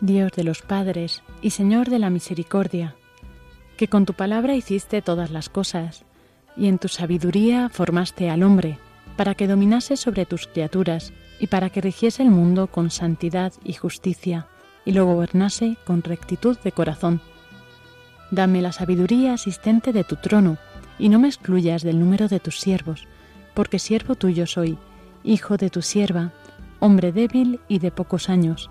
Dios de los padres y Señor de la misericordia, que con tu palabra hiciste todas las cosas, y en tu sabiduría formaste al hombre, para que dominase sobre tus criaturas y para que rigiese el mundo con santidad y justicia, y lo gobernase con rectitud de corazón. Dame la sabiduría asistente de tu trono, y no me excluyas del número de tus siervos, porque siervo tuyo soy, hijo de tu sierva, hombre débil y de pocos años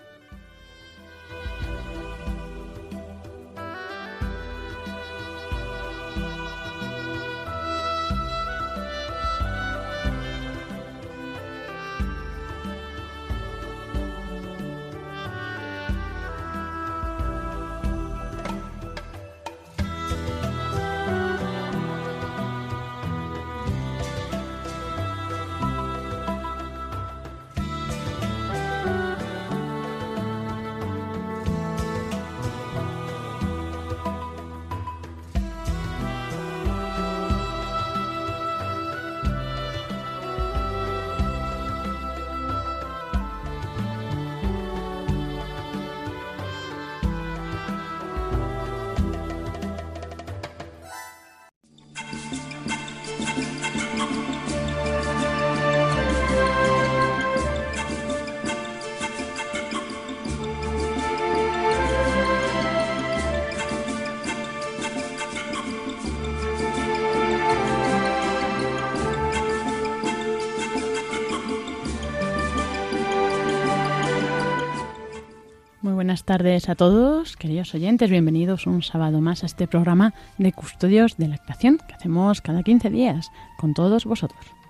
Buenas tardes a todos, queridos oyentes. Bienvenidos un sábado más a este programa de Custodios de la Creación que hacemos cada 15 días con todos vosotros.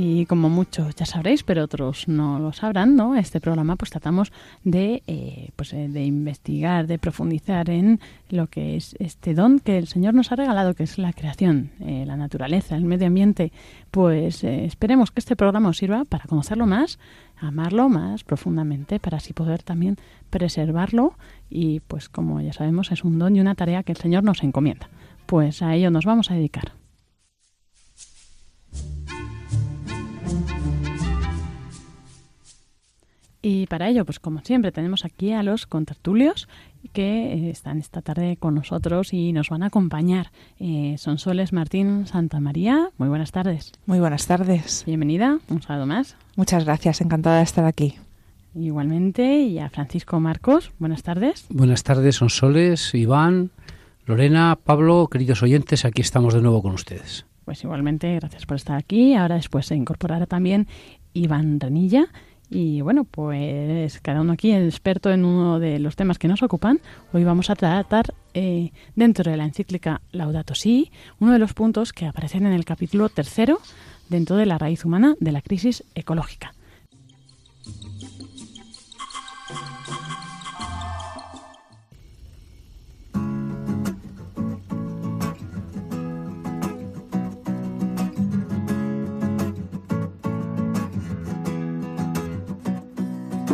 Y como muchos ya sabréis, pero otros no lo sabrán, ¿no? Este programa pues tratamos de, eh, pues, eh, de investigar, de profundizar en lo que es este don que el Señor nos ha regalado, que es la creación, eh, la naturaleza, el medio ambiente. Pues esperemos que este programa os sirva para conocerlo más, amarlo más profundamente, para así poder también preservarlo y pues como ya sabemos es un don y una tarea que el Señor nos encomienda. Pues a ello nos vamos a dedicar. Y para ello, pues como siempre, tenemos aquí a los contertulios que eh, están esta tarde con nosotros y nos van a acompañar. Eh, son Soles Martín Santa María. Muy buenas tardes. Muy buenas tardes. Bienvenida, un sábado más. Muchas gracias, encantada de estar aquí. Igualmente, y a Francisco Marcos. Buenas tardes. Buenas tardes, son Soles, Iván, Lorena, Pablo, queridos oyentes, aquí estamos de nuevo con ustedes. Pues igualmente, gracias por estar aquí. Ahora después se incorporará también Iván Renilla y bueno, pues cada uno aquí experto en uno de los temas que nos ocupan. Hoy vamos a tratar eh, dentro de la encíclica Laudato Si, uno de los puntos que aparecen en el capítulo tercero dentro de la raíz humana de la crisis ecológica.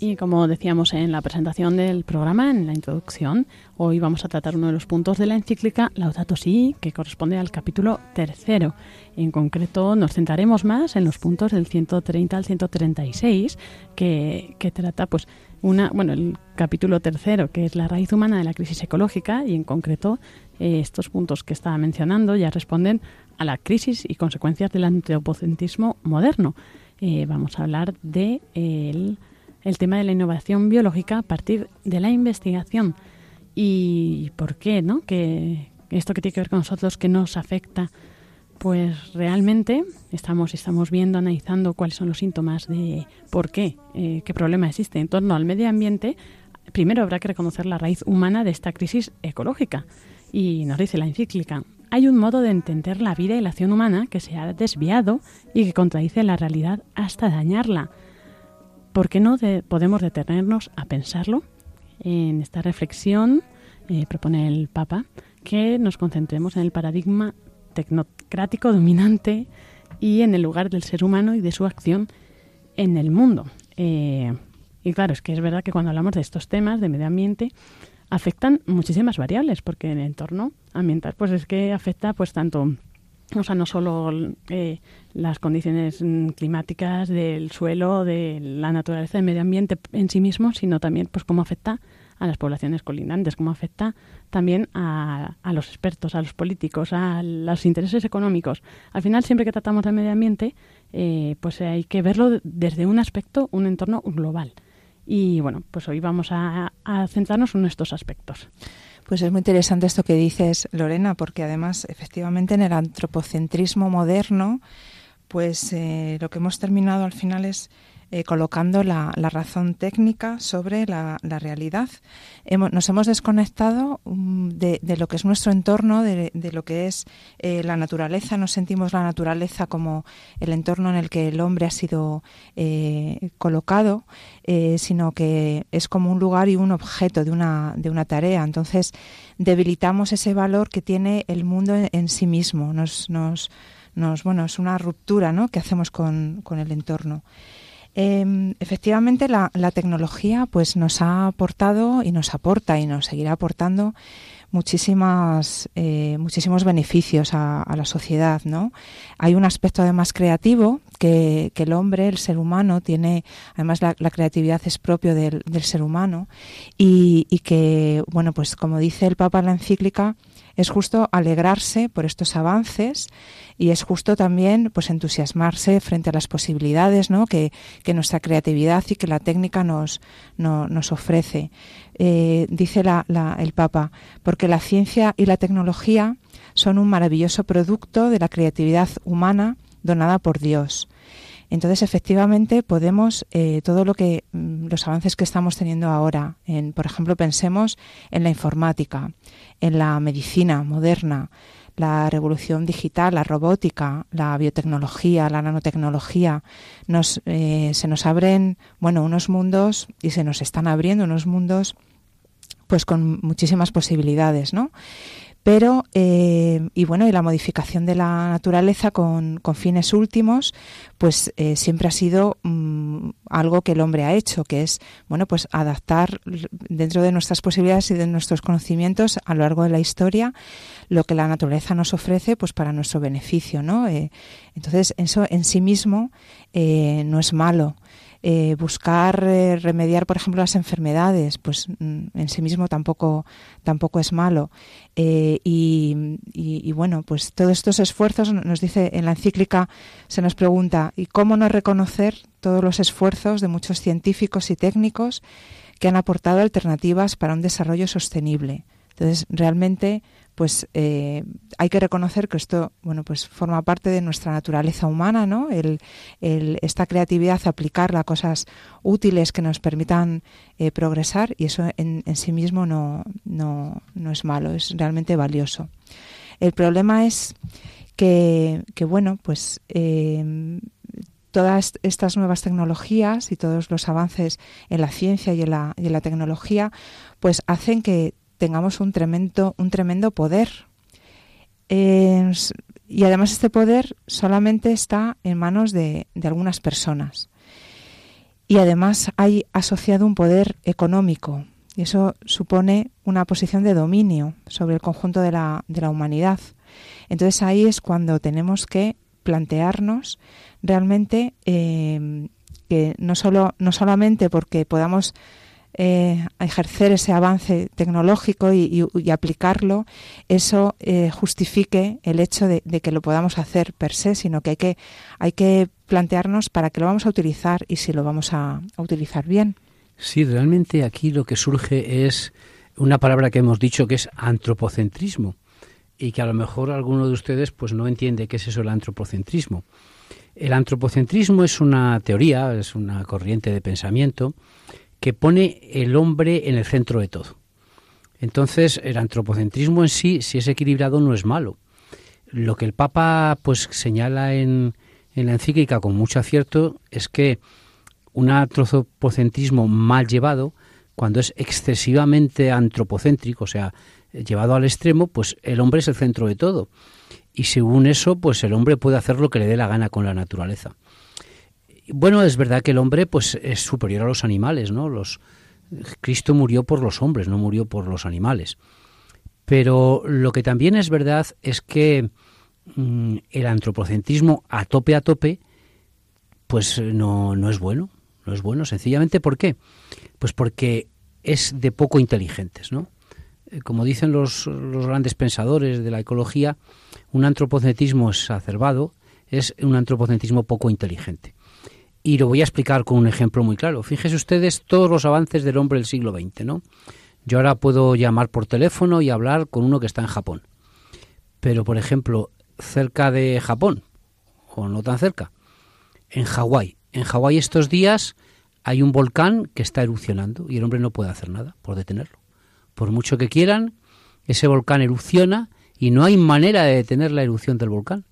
Y como decíamos en la presentación del programa, en la introducción, hoy vamos a tratar uno de los puntos de la encíclica Laudato Si, que corresponde al capítulo tercero. En concreto, nos centraremos más en los puntos del 130 al 136, que, que trata, pues, una, bueno, el capítulo tercero, que es la raíz humana de la crisis ecológica, y en concreto, eh, estos puntos que estaba mencionando ya responden a la crisis y consecuencias del antropocentrismo moderno. Eh, vamos a hablar de el el tema de la innovación biológica a partir de la investigación. ¿Y por qué? ¿no? Que esto que tiene que ver con nosotros, que nos afecta, pues realmente estamos, estamos viendo, analizando cuáles son los síntomas de por qué, eh, qué problema existe en torno al medio ambiente. Primero habrá que reconocer la raíz humana de esta crisis ecológica. Y nos dice la encíclica, hay un modo de entender la vida y la acción humana que se ha desviado y que contradice la realidad hasta dañarla. ¿Por qué no podemos detenernos a pensarlo? En esta reflexión eh, propone el Papa que nos concentremos en el paradigma tecnocrático dominante y en el lugar del ser humano y de su acción en el mundo. Eh, y claro, es que es verdad que cuando hablamos de estos temas de medio ambiente afectan muchísimas variables, porque el entorno ambiental pues es que afecta pues tanto o sea, no solo eh, las condiciones mm, climáticas del suelo, de la naturaleza, del medio ambiente en sí mismo, sino también pues cómo afecta a las poblaciones colindantes, cómo afecta también a, a, los expertos, a los políticos, a los intereses económicos. Al final, siempre que tratamos del medio ambiente, eh, pues hay que verlo desde un aspecto, un entorno global. Y bueno, pues hoy vamos a, a centrarnos en estos aspectos. Pues es muy interesante esto que dices, Lorena, porque además, efectivamente, en el antropocentrismo moderno, pues eh, lo que hemos terminado al final es eh, colocando la, razón técnica sobre la, realidad. nos hemos desconectado mm, de, lo que es nuestro entorno, de, lo que es eh, la naturaleza. No sentimos la naturaleza como el entorno en el que el hombre ha sido eh, colocado, sino que es como un lugar y un objeto de una, de una tarea. Entonces, debilitamos ese valor que tiene el mundo en, sí mismo. Nos, nos, nos, bueno, es una ruptura que hacemos con el entorno. Em, efectivamente, la, tecnología pues nos ha aportado y nos aporta y nos seguirá aportando muchísimas, eh, muchísimos beneficios a, la sociedad. ¿no? Hay un aspecto además creativo que, el hombre, el ser humano, tiene, además la, creatividad es propio del, ser humano y, y, que, bueno, pues como dice el Papa en la encíclica, es justo alegrarse por estos avances y es justo también pues entusiasmarse frente a las posibilidades ¿no? que, nuestra creatividad y que la técnica nos, nos ofrece. Eh, dice el Papa, porque la ciencia y la tecnología son un maravilloso producto de la creatividad humana donada por Dios. Entonces, efectivamente, podemos eh, todo lo que mm, los avances que estamos teniendo ahora, en, por ejemplo, pensemos en la informática, en la medicina moderna, la revolución digital, la robótica, la biotecnología, la nanotecnología, nos, eh, se nos abren, bueno, unos mundos y se nos están abriendo unos mundos, pues con muchísimas posibilidades, ¿no? Pero eh, y bueno y la modificación de la naturaleza con, fines últimos pues eh, siempre ha sido mm, algo que el hombre ha hecho que es bueno pues adaptar dentro de nuestras posibilidades y de nuestros conocimientos a lo largo de la historia lo que la naturaleza nos ofrece pues para nuestro beneficio no eh, entonces eso en sí mismo no es malo eh, buscar eh, remediar, por ejemplo, las enfermedades, pues mm, en sí mismo tampoco, tampoco es malo. Eh, y, bueno, pues todos estos esfuerzos, nos dice en la encíclica, se nos pregunta, ¿y cómo no reconocer todos los esfuerzos de muchos científicos y técnicos que han aportado alternativas para un desarrollo sostenible? Entonces, realmente pues eh, hay que reconocer que esto bueno pues forma parte de nuestra naturaleza humana no el, esta creatividad aplicarla a cosas útiles que nos permitan eh, progresar y eso en, sí mismo no, no, no, es malo es realmente valioso. El problema es que, que bueno pues eh, todas estas nuevas tecnologías y todos los avances en la ciencia y en la, en la tecnología pues hacen que tengamos un tremendo, un tremendo poder. y además este poder solamente está en manos de, algunas personas. Y además hay asociado un poder económico. Y eso supone una posición de dominio sobre el conjunto de la, de la humanidad. Entonces ahí es cuando tenemos que plantearnos realmente eh, que no, solo, no solamente porque podamos eh, ejercer ese avance tecnológico y, aplicarlo, eso eh, justifique el hecho de, que lo podamos hacer per se, sino que hay que, hay que plantearnos para qué lo vamos a utilizar y si lo vamos a, utilizar bien. Sí, realmente aquí lo que surge es una palabra que hemos dicho que es antropocentrismo y que a lo mejor alguno de ustedes pues no entiende qué es eso el antropocentrismo. El antropocentrismo es una teoría, es una corriente de pensamiento que pone el hombre en el centro de todo. Entonces, el antropocentrismo en sí, si es equilibrado, no es malo. Lo que el Papa pues señala en, la encíclica con mucho acierto es que un antropocentrismo mal llevado, cuando es excesivamente antropocéntrico, o sea, llevado al extremo, pues el hombre es el centro de todo. Y según eso, pues el hombre puede hacer lo que le dé la gana con la naturaleza. Bueno, es verdad que el hombre pues es superior a los animales, ¿no? Los Cristo murió por los hombres, no murió por los animales. Pero lo que también es verdad es que mm, el antropocentrismo a tope a tope pues no, no es bueno, no es bueno, sencillamente ¿por qué? Pues porque es de poco inteligentes, ¿no? Eh, como dicen los, los grandes pensadores de la ecología, un antropocentrismo exacerbado es un antropocentrismo poco inteligente. Y lo voy a explicar con un ejemplo muy claro. Fíjense ustedes todos los avances del hombre del siglo XX, ¿no? Yo ahora puedo llamar por teléfono y hablar con uno que está en Japón. Pero, por ejemplo, cerca de Japón, o no tan cerca, en Hawái. En Hawái estos días hay un volcán que está erupcionando y el hombre no puede hacer nada por detenerlo. Por mucho que quieran, ese volcán erupciona y no hay manera de detener la erupción del volcán.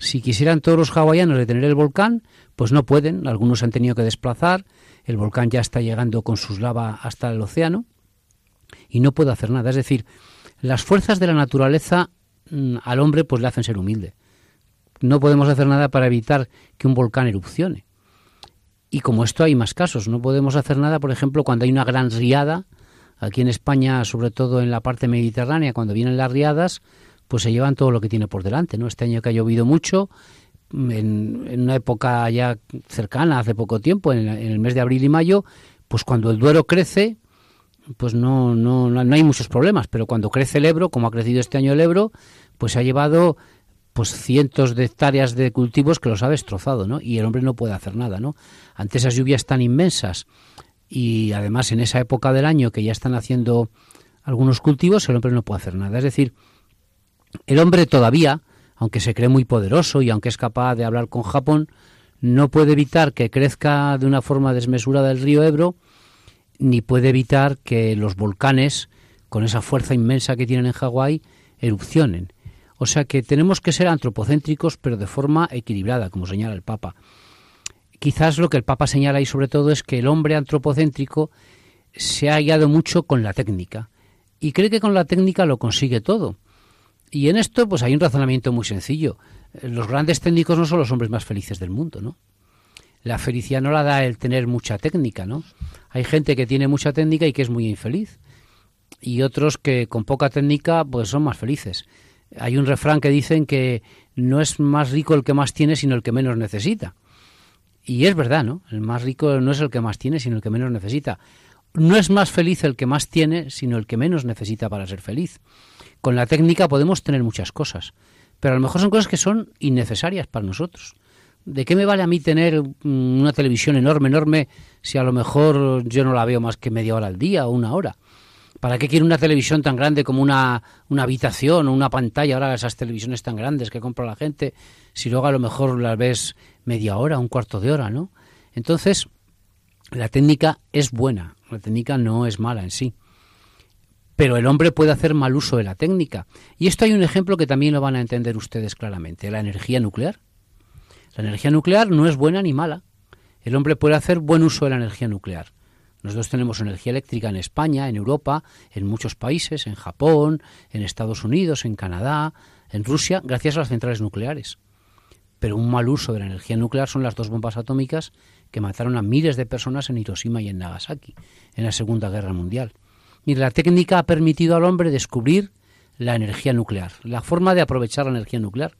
Si quisieran todos los hawaianos detener el volcán, pues no pueden, algunos han tenido que desplazar, el volcán ya está llegando con sus lava hasta el océano y no puede hacer nada. Es decir, las fuerzas de la naturaleza mm, al hombre pues le hacen ser humilde. No podemos hacer nada para evitar que un volcán erupcione. Y como esto hay más casos, no podemos hacer nada, por ejemplo, cuando hay una gran riada, aquí en España, sobre todo en la parte mediterránea, cuando vienen las riadas, pues se llevan todo lo que tiene por delante, ¿no? Este año que ha llovido mucho, en, una época ya cercana, hace poco tiempo, en, el mes de abril y mayo, pues cuando el Duero crece, pues no, no, no hay muchos problemas, pero cuando crece el Ebro, como ha crecido este año el Ebro, pues se ha llevado pues cientos de hectáreas de cultivos que los ha destrozado, ¿no? Y el hombre no puede hacer nada, ¿no? Ante esas lluvias tan inmensas y además en esa época del año que ya están haciendo algunos cultivos, el hombre no puede hacer nada. Es decir, el hombre todavía, aunque se cree muy poderoso y aunque es capaz de hablar con Japón, no puede evitar que crezca de una forma desmesurada el río Ebro, ni puede evitar que los volcanes, con esa fuerza inmensa que tienen en Hawái, erupcionen. O sea que tenemos que ser antropocéntricos, pero de forma equilibrada, como señala el Papa. Quizás lo que el Papa señala ahí sobre todo es que el hombre antropocéntrico se ha hallado mucho con la técnica y cree que con la técnica lo consigue todo. Y en esto pues hay un razonamiento muy sencillo. Los grandes técnicos no son los hombres más felices del mundo, ¿no? La felicidad no la da el tener mucha técnica, ¿no? Hay gente que tiene mucha técnica y que es muy infeliz. Y otros que con poca técnica pues son más felices. Hay un refrán que dicen que no es más rico el que más tiene, sino el que menos necesita. Y es verdad, ¿no? El más rico no es el que más tiene, sino el que menos necesita. No es más feliz el que más tiene, sino el que menos necesita para ser feliz. Con la técnica podemos tener muchas cosas, pero a lo mejor son cosas que son innecesarias para nosotros. ¿De qué me vale a mí tener mm, una televisión enorme, enorme, si a lo mejor yo no la veo más que media hora al día o una hora? ¿Para qué quiero una televisión tan grande como una, una habitación o una pantalla? Ahora esas televisiones tan grandes que compra la gente, si luego a lo mejor las ves media hora, un cuarto de hora, ¿no? Entonces, la técnica es buena, la técnica no es mala en sí. Pero el hombre puede hacer mal uso de la técnica. Y esto hay un ejemplo que también lo van a entender ustedes claramente, la energía nuclear. La energía nuclear no es buena ni mala. El hombre puede hacer buen uso de la energía nuclear. Nosotros tenemos energía eléctrica en España, en Europa, en muchos países, en Japón, en Estados Unidos, en Canadá, en Rusia, gracias a las centrales nucleares. Pero un mal uso de la energía nuclear son las dos bombas atómicas que mataron a miles de personas en Hiroshima y en Nagasaki, en la Segunda Guerra Mundial. Y la técnica ha permitido al hombre descubrir la energía nuclear, la forma de aprovechar la energía nuclear.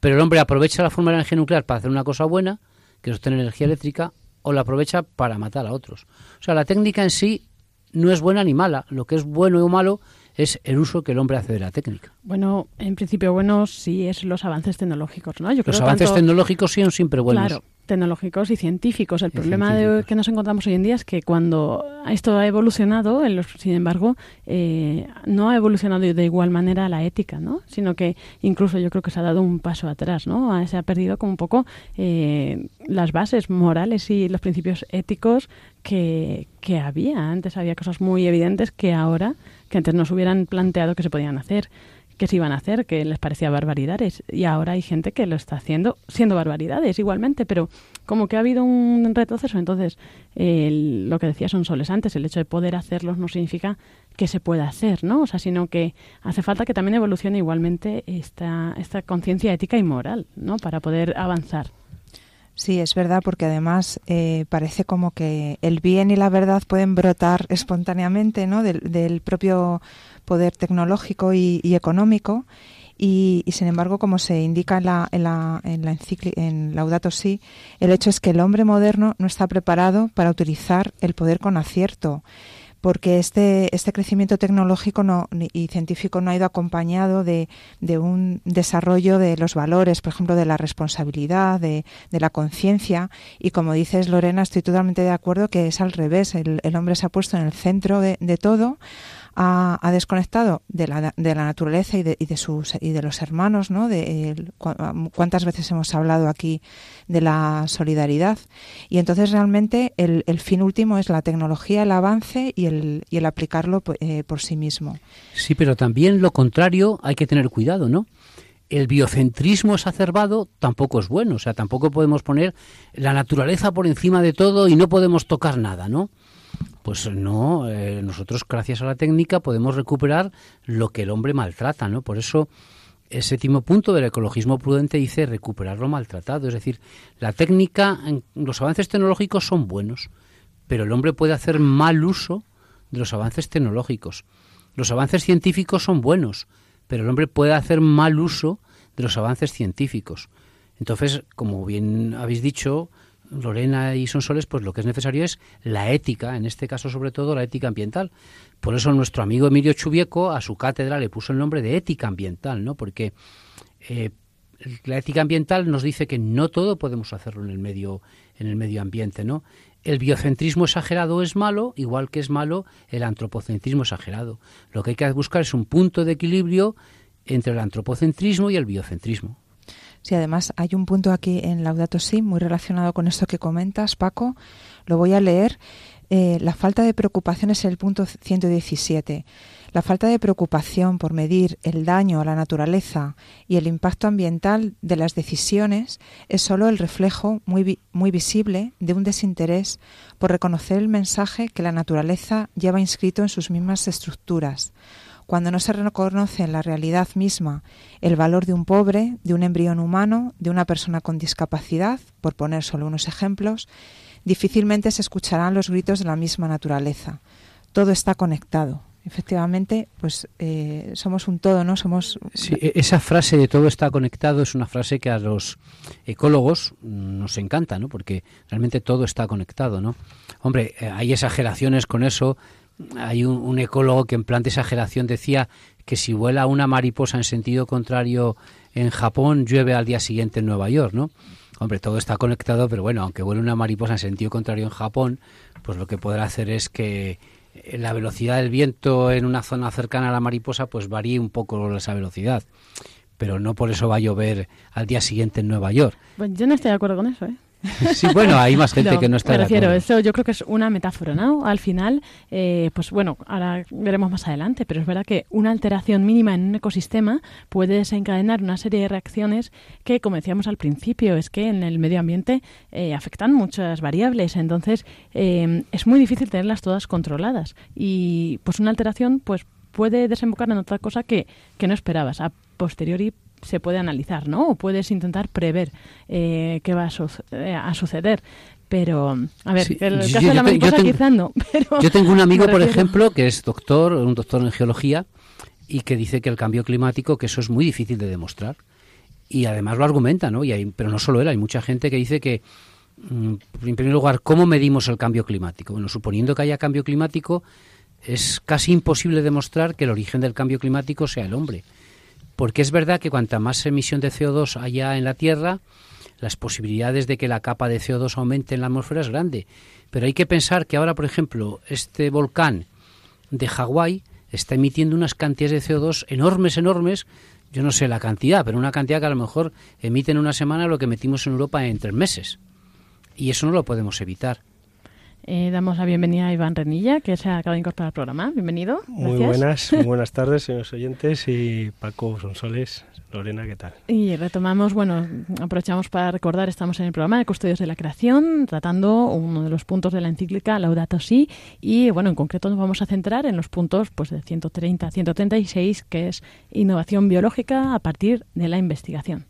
Pero el hombre aprovecha la forma de la energía nuclear para hacer una cosa buena, que es obtener energía eléctrica, o la aprovecha para matar a otros. O sea, la técnica en sí no es buena ni mala. Lo que es bueno o malo es el uso que el hombre hace de la técnica. Bueno, en principio bueno sí es los avances tecnológicos, ¿no? Yo los avances tecnológicos sí son siempre buenos. Claro, tecnológicos y científicos. El problema De, que nos encontramos hoy en día es que cuando esto ha evolucionado, sin embargo, eh, no ha evolucionado de igual manera la ética, ¿no? Sino que incluso yo creo que se ha dado un paso atrás, ¿no? Se ha perdido como un poco eh, las bases morales y los principios éticos que, que había. Antes había cosas muy evidentes que ahora, que antes nos hubieran planteado que se podían hacer que se iban a hacer, que les parecía barbaridades. Y ahora hay gente que lo está haciendo, siendo barbaridades igualmente, pero como que ha habido un retroceso. Entonces, lo que decía son soles antes, el hecho de poder hacerlos no significa que se pueda hacer, ¿no? O sea, sino que hace falta que también evolucione igualmente esta, esta conciencia ética y moral, ¿no? Para poder avanzar. Sí, es verdad, porque además eh, parece como que el bien y la verdad pueden brotar espontáneamente ¿no? del, del propio poder tecnológico y, económico. Y, sin embargo, como se indica en la, en la, en la, en Laudato Si, el hecho es que el hombre moderno no está preparado para utilizar el poder con acierto porque este, este crecimiento tecnológico no, y científico no ha ido acompañado de, de, un desarrollo de los valores, por ejemplo, de la responsabilidad, de, de la conciencia. Y como dices, Lorena, estoy totalmente de acuerdo que es al revés. El, hombre se ha puesto en el centro de todo ha, desconectado de la, de la naturaleza y de, y de, sus y de los hermanos, ¿no? De cuántas veces hemos hablado aquí de la solidaridad y entonces realmente el, el fin último es la tecnología, el avance y el, y el aplicarlo eh, por sí mismo. Sí, pero también lo contrario hay que tener cuidado, ¿no? el biocentrismo exacerbado tampoco es bueno, o sea, tampoco podemos poner la naturaleza por encima de todo y no podemos tocar nada, ¿no? Pues no, eh, nosotros gracias a la técnica podemos recuperar lo que el hombre maltrata, ¿no? Por eso el séptimo punto del ecologismo prudente dice recuperar lo maltratado, es decir, la técnica, los avances tecnológicos son buenos, pero el hombre puede hacer mal uso de los avances tecnológicos. Los avances científicos son buenos, pero el hombre puede hacer mal uso de los avances científicos. Entonces, como bien habéis dicho, Lorena y Sonsoles, pues lo que es necesario es la ética, en este caso sobre todo la ética ambiental. Por eso nuestro amigo Emilio Chubieco a su cátedra le puso el nombre de ética ambiental, ¿no? Porque eh, la ética ambiental nos dice que no todo podemos hacerlo en el medio en el medio ambiente, ¿no? El biocentrismo exagerado es malo, igual que es malo el antropocentrismo exagerado. Lo que hay que buscar es un punto de equilibrio entre el antropocentrismo y el biocentrismo. Sí, además hay un punto aquí en Laudato Si muy relacionado con esto que comentas, Paco. Lo voy a leer. Eh, la falta de preocupación es el punto 117. La falta de preocupación por medir el daño a la naturaleza y el impacto ambiental de las decisiones es sólo el reflejo muy, muy visible de un desinterés por reconocer el mensaje que la naturaleza lleva inscrito en sus mismas estructuras. Cuando no se reconoce en la realidad misma el valor de un pobre, de un embrión humano, de una persona con discapacidad, por poner solo unos ejemplos, difícilmente se escucharán los gritos de la misma naturaleza. Todo está conectado efectivamente, pues eh, somos un todo, ¿no? Somos. Sí, e-, esa frase de todo está conectado es una frase que a los ecólogos nos encanta, ¿no? Porque realmente todo está conectado, ¿no? Hombre, eh, hay exageraciones con eso. Hay un, ecólogo que en plan de exageración decía que si vuela una mariposa en sentido contrario en Japón, llueve al día siguiente en Nueva York, ¿no? Hombre, todo está conectado, pero bueno, aunque vuele una mariposa en sentido contrario en Japón, pues lo que podrá hacer es que eh, la velocidad del viento en una zona cercana a la mariposa pues varíe un poco esa velocidad. Pero no por eso va a llover al día siguiente en Nueva York. Pues yo no estoy de acuerdo con eso, ¿eh? Sí, bueno, hay más gente que no está me refiero, Eso yo creo que es una metáfora, ¿no? Al final, eh, pues bueno, ahora veremos más adelante, pero es verdad que una alteración mínima en un ecosistema puede desencadenar una serie de reacciones que, como decíamos al principio, es que en el medio ambiente eh, afectan muchas variables, entonces eh, es muy difícil tenerlas todas controladas y pues una alteración pues puede desembocar en otra cosa que, que no esperabas. A posteriori se puede analizar, ¿no? O puedes intentar prever eh, qué va eh, a, suceder. Pero, a ver, el caso de la mariposa yo quizás no. Pero yo tengo un amigo, por ejemplo, que es doctor, un doctor en geología, y que dice que el cambio climático, que eso es muy difícil de demostrar. Y además lo argumenta, ¿no? Y hay, pero no solo él, hay mucha gente que dice que, mm, en primer lugar, ¿cómo medimos el cambio climático? Bueno, suponiendo que haya cambio climático, es casi imposible demostrar que el origen del cambio climático sea el hombre porque es verdad que cuanta más emisión de CO2 haya en la Tierra, las posibilidades de que la capa de CO2 aumente en la atmósfera es grande. Pero hay que pensar que ahora, por ejemplo, este volcán de Hawái está emitiendo unas cantidades de CO2 enormes, enormes. Yo no sé la cantidad, pero una cantidad que a lo mejor emite en una semana lo que metimos en Europa en tres meses. Y eso no lo podemos evitar. Eh, damos la bienvenida a Iván Renilla, que se acaba de incorporar al programa. Bienvenido. Muy buenas, muy buenas tardes, señores oyentes, y Paco Sonsoles. Lorena, ¿qué tal? Y retomamos, bueno, aprovechamos para recordar, estamos en el programa de Custodios de la Creación, tratando uno de los puntos de la encíclica Laudato Si, y bueno, en concreto nos vamos a centrar en los puntos pues de 130 a 136, que es innovación biológica a partir de la investigación.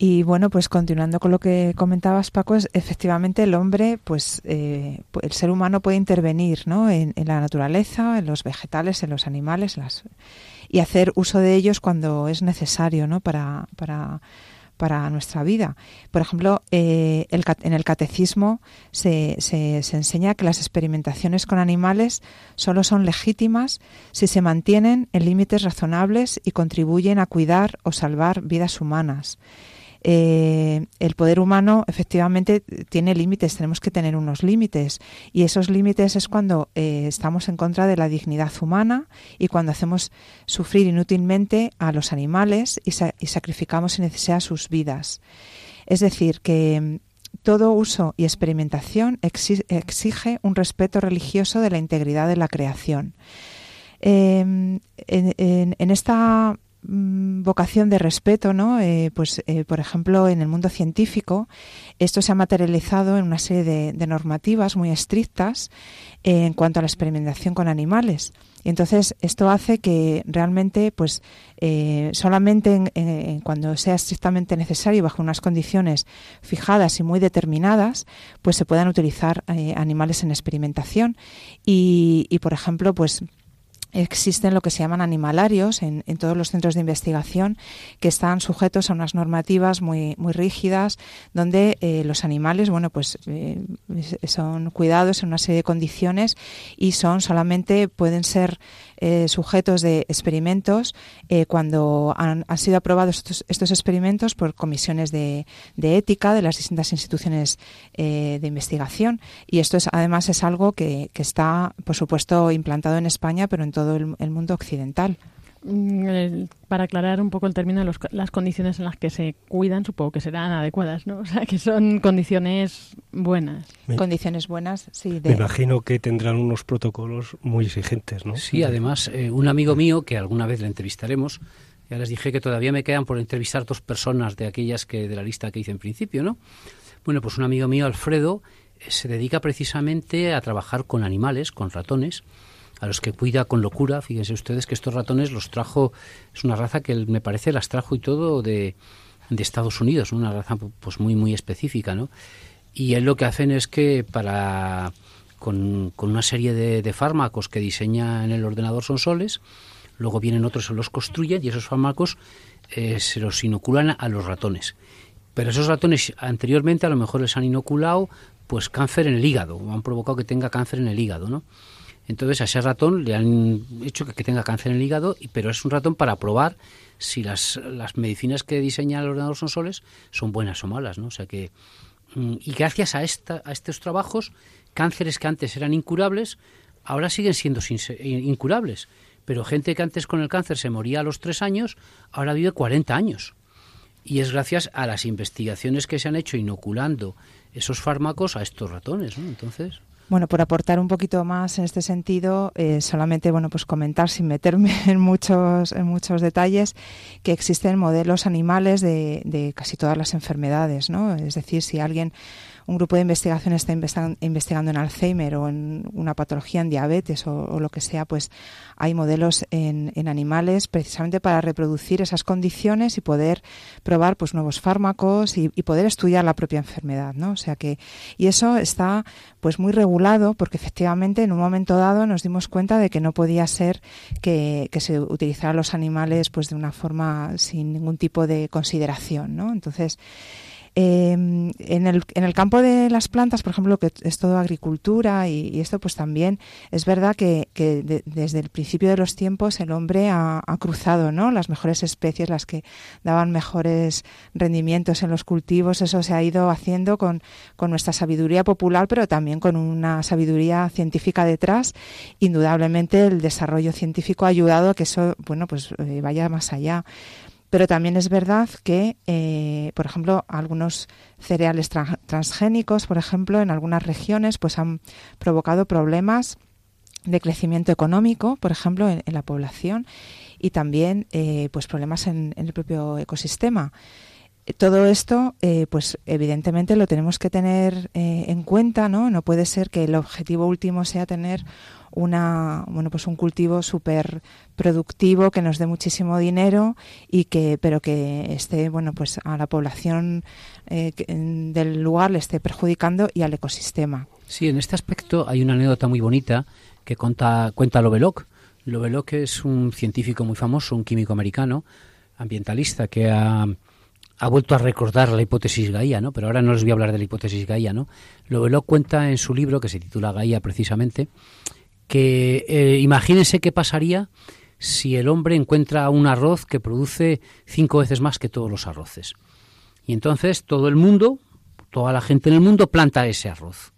Y bueno, pues continuando con lo que comentabas, Paco, es, efectivamente el hombre, pues eh, el ser humano puede intervenir ¿no? en, la naturaleza, en los vegetales, en los animales, las, y hacer uso de ellos cuando es necesario ¿no? para, para, para nuestra vida. Por ejemplo, eh, en el catecismo se, se, se enseña que las experimentaciones con animales solo son legítimas si se mantienen en límites razonables y contribuyen a cuidar o salvar vidas humanas. Eh, el poder humano efectivamente tiene límites, tenemos que tener unos límites y esos límites es cuando eh, estamos en contra de la dignidad humana y cuando hacemos sufrir inútilmente a los animales y, sacrificamos sin necesidad sus vidas. Es decir, que mm, todo uso y experimentación exige un respeto religioso de la integridad de la creación. Em, en, esta vocación de respeto, ¿no? Eh, pues, eh, por ejemplo, en el mundo científico, esto se ha materializado en una serie de, normativas muy estrictas en cuanto a la experimentación con animales. Y entonces, esto hace que realmente, pues, eh, solamente cuando sea estrictamente necesario, bajo unas condiciones fijadas y muy determinadas, pues se puedan utilizar animales en experimentación. Y, y por ejemplo, pues existen lo que se llaman animalarios en, todos los centros de investigación que están sujetos a unas normativas muy, muy rígidas donde eh, los animales bueno pues eh, son cuidados en una serie de condiciones y son solamente pueden ser eh, sujetos de experimentos cuando han, sido aprobados estos, experimentos por comisiones de, ética de las distintas instituciones de investigación y esto es además es algo que, que está por supuesto implantado en España pero en todo el, mundo occidental. Mm, para aclarar un poco el término, los, las condiciones en las que se cuidan supongo que serán adecuadas, ¿no? O sea, que son condiciones buenas. condiciones buenas, sí. Me imagino que tendrán unos protocolos muy exigentes, ¿no? Sí, además, eh, un amigo mío, que alguna vez le entrevistaremos, ya les dije que todavía me quedan por entrevistar dos personas de aquellas que de la lista que hice en principio, ¿no? Bueno, pues un amigo mío, Alfredo, eh, se dedica precisamente a trabajar con animales, con ratones, a los que cuida con locura. Fíjense ustedes que estos ratones los trajo, es una raza que me parece las trajo y todo de, Estados Unidos, una raza pues muy muy específica, ¿no? Y él lo que hacen es que para con, una serie de, fármacos que diseña en el ordenador son soles, luego vienen otros, se los construyen y esos fármacos eh, se los inoculan a los ratones. Pero esos ratones anteriormente a lo mejor les han inoculado pues cáncer en el hígado, o han provocado que tenga cáncer en el hígado, ¿no? Entonces a ese ratón le han hecho que, tenga cáncer en el hígado, pero es un ratón para probar si las, las medicinas que diseña el ordenador son soles son buenas o malas, ¿no? O sea que mm, y gracias a esta, a estos trabajos, cánceres que antes eran incurables, ahora siguen siendo incurables. Pero gente que antes con el cáncer se moría a los tres años, ahora vive 40 años. Y es gracias a las investigaciones que se han hecho inoculando esos fármacos a estos ratones, ¿no? Entonces. Bueno, por aportar un poquito más en este sentido, eh, solamente bueno, pues comentar sin meterme en muchos, en muchos detalles que existen modelos animales de, de casi todas las enfermedades, ¿no? Es decir, si alguien un grupo de investigación está investigando en Alzheimer o en una patología en diabetes o, lo que sea, pues hay modelos en, animales precisamente para reproducir esas condiciones y poder probar pues nuevos fármacos y, poder estudiar la propia enfermedad, ¿no? O sea que y eso está pues muy regulado porque efectivamente en un momento dado nos dimos cuenta de que no podía ser que, que se utilizaran los animales pues de una forma sin ningún tipo de consideración, ¿no? Entonces Em, en, el, en el campo de las plantas, por ejemplo, que es todo agricultura y, esto, pues también es verdad que, desde el principio de los tiempos el hombre ha, cruzado ¿no? las mejores especies, las que daban mejores rendimientos en los cultivos. Eso se ha ido haciendo con, con nuestra sabiduría popular, pero también con una sabiduría científica detrás. Indudablemente el desarrollo científico ha ayudado a que eso bueno, pues, eh, vaya más allá. Pero también es verdad que, eh, por ejemplo, algunos cereales transgénicos, por ejemplo, en algunas regiones, pues han provocado problemas de crecimiento económico, por ejemplo, en, la población y también eh, pues problemas en, el propio ecosistema. Todo esto, eh, pues evidentemente lo tenemos que tener en cuenta, ¿no? No puede ser que el objetivo último sea tener una bueno pues un cultivo súper productivo que nos dé muchísimo dinero y que pero que esté bueno pues a la población eh, del lugar le esté perjudicando y al ecosistema sí en este aspecto hay una anécdota muy bonita que cuenta cuenta Lovelock Lovelock es un científico muy famoso un químico americano ambientalista que ha ha vuelto a recordar la hipótesis Gaia, ¿no? Pero ahora no les voy a hablar de la hipótesis Gaia, ¿no? Lovelock cuenta en su libro, que se titula Gaia precisamente, que eh, imagínense qué pasaría si el hombre encuentra un arroz que produce cinco veces más que todos los arroces. Y entonces todo el mundo, toda la gente en el mundo planta ese arroz.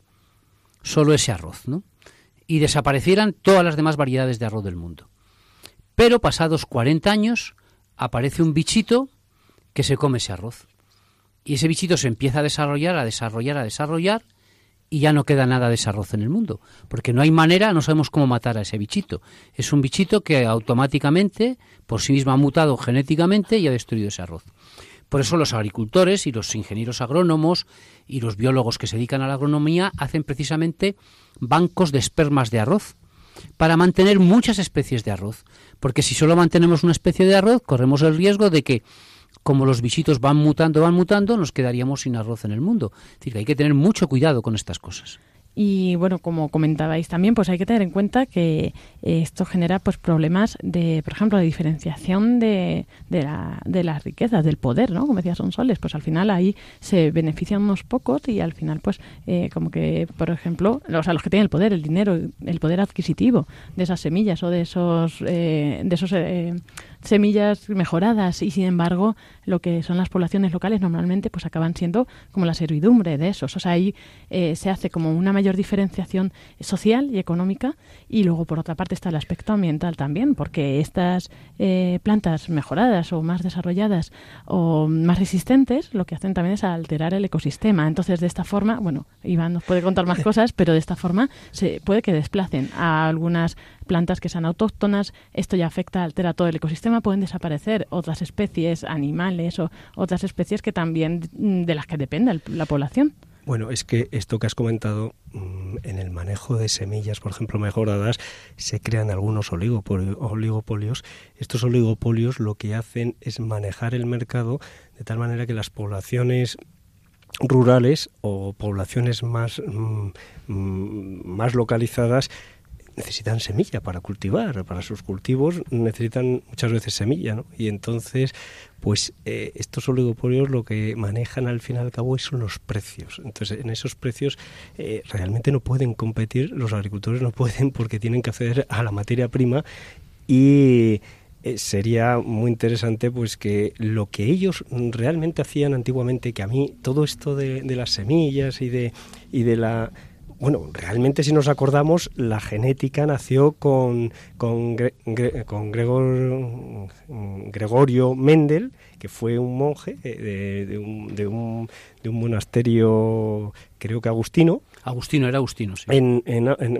Solo ese arroz, ¿no? Y desaparecieran todas las demás variedades de arroz del mundo. Pero pasados 40 años aparece un bichito que se come ese arroz. Y ese bichito se empieza a desarrollar, a desarrollar, a desarrollar, y ya no queda nada de ese arroz en el mundo, porque no hay manera, no sabemos cómo matar a ese bichito. Es un bichito que automáticamente, por sí mismo ha mutado genéticamente y ha destruido ese arroz. Por eso los agricultores y los ingenieros agrónomos y los biólogos que se dedican a la agronomía hacen precisamente bancos de espermas de arroz para mantener muchas especies de arroz, porque si solo mantenemos una especie de arroz, corremos el riesgo de que como los bichitos van mutando, van mutando, nos quedaríamos sin arroz en el mundo. Es decir, hay que tener mucho cuidado con estas cosas. Y bueno, como comentabais también, pues hay que tener en cuenta que eh, esto genera pues problemas de, por ejemplo, de diferenciación de, de, la, de las riquezas, del poder, ¿no? Como decía Sonsoles, pues al final ahí se benefician unos pocos y al final pues eh, como que, por ejemplo, o sea, los que tienen el poder, el dinero, el poder adquisitivo de esas semillas o de esos, eh, de esos semillas mejoradas y sin embargo lo que son las poblaciones locales normalmente pues acaban siendo como la servidumbre de esos. O sea, ahí eh, se hace como una mayor diferenciación social y económica y luego por otra parte está el aspecto ambiental también, porque estas eh, plantas mejoradas o más desarrolladas o más resistentes lo que hacen también es alterar el ecosistema. Entonces de esta forma, bueno, Iván nos puede contar más cosas, pero de esta forma se puede que desplacen a algunas plantas que sean autóctonas, esto ya afecta, altera todo el ecosistema, pueden desaparecer otras especies, animales o otras especies que también mm, de las que depende la población. Bueno, es que esto que has comentado, mm, en el manejo de semillas, por ejemplo, mejoradas, se crean algunos oligopolios. Estos oligopolios lo que hacen es manejar el mercado de tal manera que las poblaciones rurales o poblaciones más, mm, más localizadas necesitan semilla para cultivar, para sus cultivos necesitan muchas veces semilla, ¿no? Y entonces, pues eh, estos oligopolios lo que manejan al fin y al cabo son los precios. Entonces, en esos precios eh, realmente no pueden competir, los agricultores no pueden porque tienen que acceder a la materia prima y eh, sería muy interesante pues que lo que ellos realmente hacían antiguamente, que a mí todo esto de, de las semillas y de, y de la bueno, realmente si nos acordamos, la genética nació con, con, con Gregor, Gregorio Mendel, que fue un monje eh, de, un, de un monasterio, creo que agustino, Agustino, era Agustino, sí. En,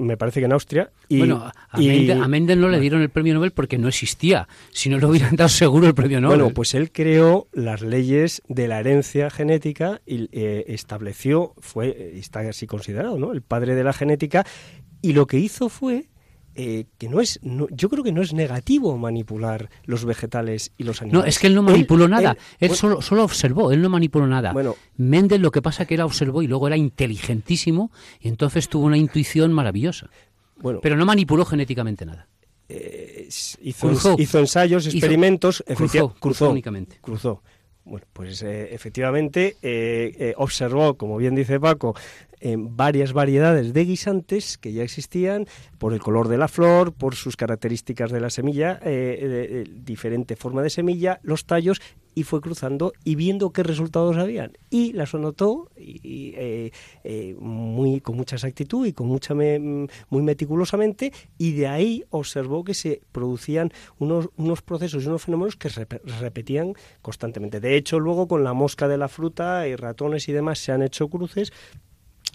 me parece que en Austria. Y, bueno, a, Mendel, no le dieron el premio Nobel porque no existía. Si no le hubieran dado seguro el premio Nobel. Bueno, pues él creó las leyes de la herencia genética y eh, estableció, fue, está así considerado, ¿no? El padre de la genética. Y lo que hizo fue eh, que no es, yo creo que no es negativo manipular los vegetales y los animales. No, es que él no manipuló nada, él, solo, solo, observó, él no manipuló nada. Bueno, Mendel lo que pasa que él observó y luego era inteligentísimo y entonces tuvo una intuición maravillosa. Bueno, pero no manipuló genéticamente nada. Eh, hizo, hizo, ensayos, experimentos, cruzó, cruzó, únicamente. Cruzó. Bueno, pues eh, efectivamente observó, como bien dice Paco, en varias variedades de guisantes que ya existían por el color de la flor, por sus características de la semilla, eh, diferente forma de semilla, los tallos y fue cruzando y viendo qué resultados habían. Y las anotó eh, eh, muy con mucha exactitud y con mucha muy meticulosamente y de ahí observó que se producían unos procesos y unos fenómenos que se repetían constantemente. De hecho luego con la mosca de la fruta y ratones y demás se han hecho cruces